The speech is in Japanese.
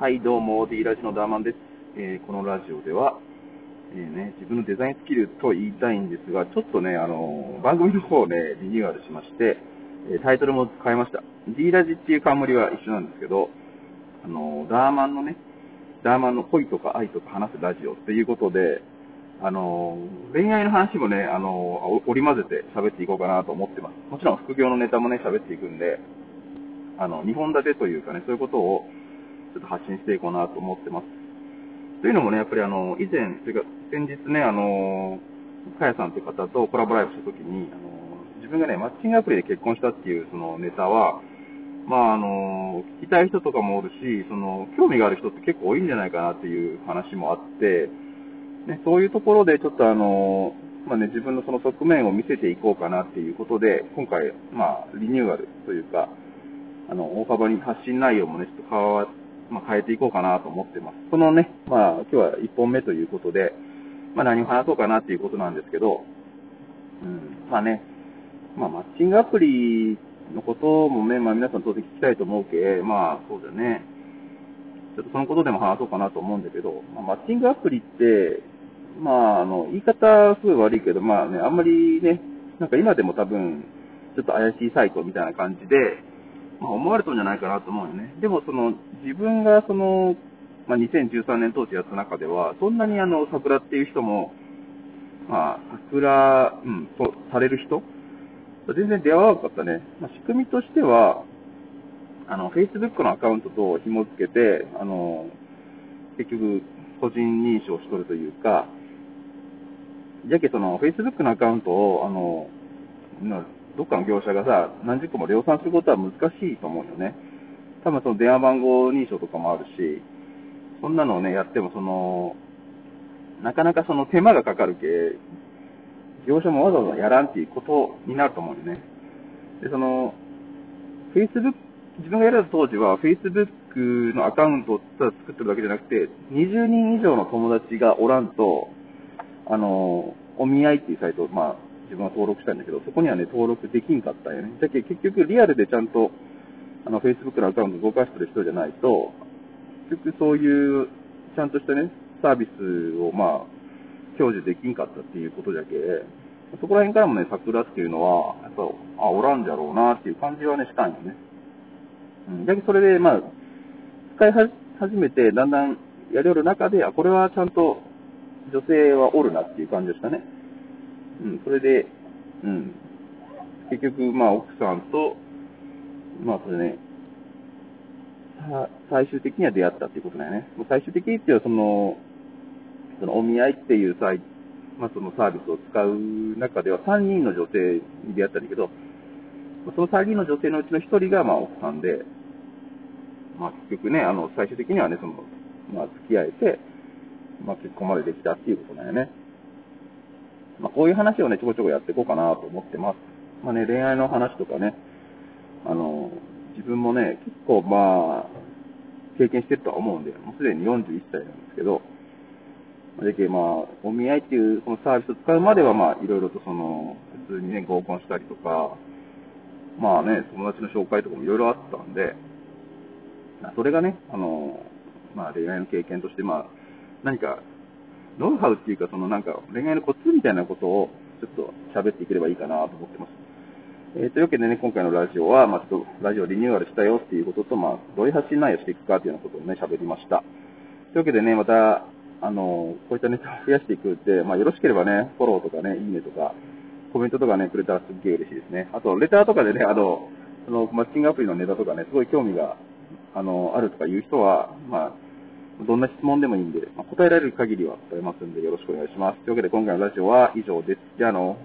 はい、どうも、D ラジのダーマンです。えーこのラジオでは、えーね、自分のデザインスキルと言いたいんですが、ちょっとね、あの番組の方をね、リニューアルしまして、えタイトルも変えました。D ラジっていう冠は一緒なんですけど、あのダーマンのね、ダーマンの恋とか愛とか話すラジオっていうことで、あの恋愛の話もね、あの織り交ぜて喋っていこうかなと思ってます。もちろん副業のネタもね、喋っていくんで、あの、2本立てというかね、そういうことをちょっと発信していこうなと思ってます。というのもね、やっぱりあの、以前、というか先日ね、あの、かやさんという方とコラボライブしたときに、あの、自分がね、マッチングアプリで結婚したっていうそのネタは、まああの、聞きたい人とかもおるし、その、興味がある人って結構多いんじゃないかなっていう話もあって、ね、そういうところでちょっとあの、まあね、自分のその側面を見せていこうかなっていうことで、今回、まあ、リニューアルというか、あの、大幅に発信内容もね、ちょっと変わ、まあ、変えていこうかなと思ってます。そのね、まあ、今日は1本目ということで、まあ、何を話そうかなっていうことなんですけど、うん、まあね、まあ、マッチングアプリのこともね、まあ、皆さん当然聞きたいと思うけ、まあ、そうだね、ちょっとそのことでも話そうかなと思うんだけど、まあ、マッチングアプリって、まあ、あの、言い方すごい悪いけど、まあね、あんまりね、なんか今でも多分、ちょっと怪しいサイトみたいな感じで、まあ、思われたんじゃないかなと思うよね。でもその、自分がその、まあ、2013年当時やった中では、そんなにあの、桜っていう人も、まあ、桜、うん、とされる人全然出会わなかったね。まあ、仕組みとしては、あの、Facebook のアカウントと紐付けて、あの、結局、個人認証しとるというか、じゃけその、Facebook のアカウントを、あの、どっかの業者がさ、何十個も量産することは難しいと思うよね。多分その電話番号認証とかもあるし、そんなのをね、やってもその、なかなかその手間がかかるけ、業者もわざわざやらんっていうことになると思うよね。で、その、Facebook、自分がやられた当時は Facebook のアカウントをただ作ってるだけじゃなくて、20人以上の友達がおらんと、あの、お見合いっていうサイト、まあ、自分は登録したんだけど、そこにはね、登録できんかったんよね。だけど結局リアルでちゃんと、あの、Facebook のアカウント動かしてる人じゃないと、結局そういう、ちゃんとしたね、サービスを、まあ、享受できんかったっていうことじゃけ、そこら辺からもね、桜っていうのは、やっぱ、あ、おらんじゃろうなっていう感じはね、したんよね。うん。だけどそれで、まあ、使いは始めて、だんだんやりよる中で、あ、これはちゃんと女性はおるなっていう感じでしたね。うん、それで、うん。結局、まあ、奥さんと、まあ、それね、最終的には出会ったっていうことだよね。もう最終的にっていうのは、その、そのお見合いっていうサイまあ、そのサービスを使う中では3人の女性に出会ったんだけど、その3人の女性のうちの1人が、まあ、奥さんで、まあ、結局ね、あの、最終的にはね、その、まあ、付き合えて、まあ、結婚までできたっていうことだよね。まあ、こういう話をね、ちょこちょこやっていこうかなと思ってます。まあね、恋愛の話とかね、あの、自分もね、結構まあ、経験してるとは思うんで、もうすでに41歳なんですけど、でけまあ、お見合いっていうそのサービスを使うまでは、まあ、いろいろとその、普通にね、合コンしたりとか、まあね、友達の紹介とかもいろいろあったんで、それがね、あの、まあ、恋愛の経験として、まあ、何か、ノウハウっていうか、そのなんか、恋愛のコツみたいなことを、ちょっと喋っていければいいかなと思ってます。えー、というわけでね、今回のラジオは、まあ、ちょっと、ラジオリニューアルしたよっていうことと、まあ、どういう発信内容していくかっていうようなことをね、喋りました。というわけでね、また、あの、こういったネタを増やしていくって、まあ、よろしければね、フォローとかね、いいねとか、コメントとかね、くれたらすっげえ嬉しいですね。あと、レターとかでね、あの、その、マッチングアプリのネタとかね、すごい興味が、あの、あるとかいう人は、まあ、どんな質問でもいいんで、まあ、答えられる限りは答えますんで、よろしくお願いします。というわけで、今回のラジオは以上です。じゃあ、あの、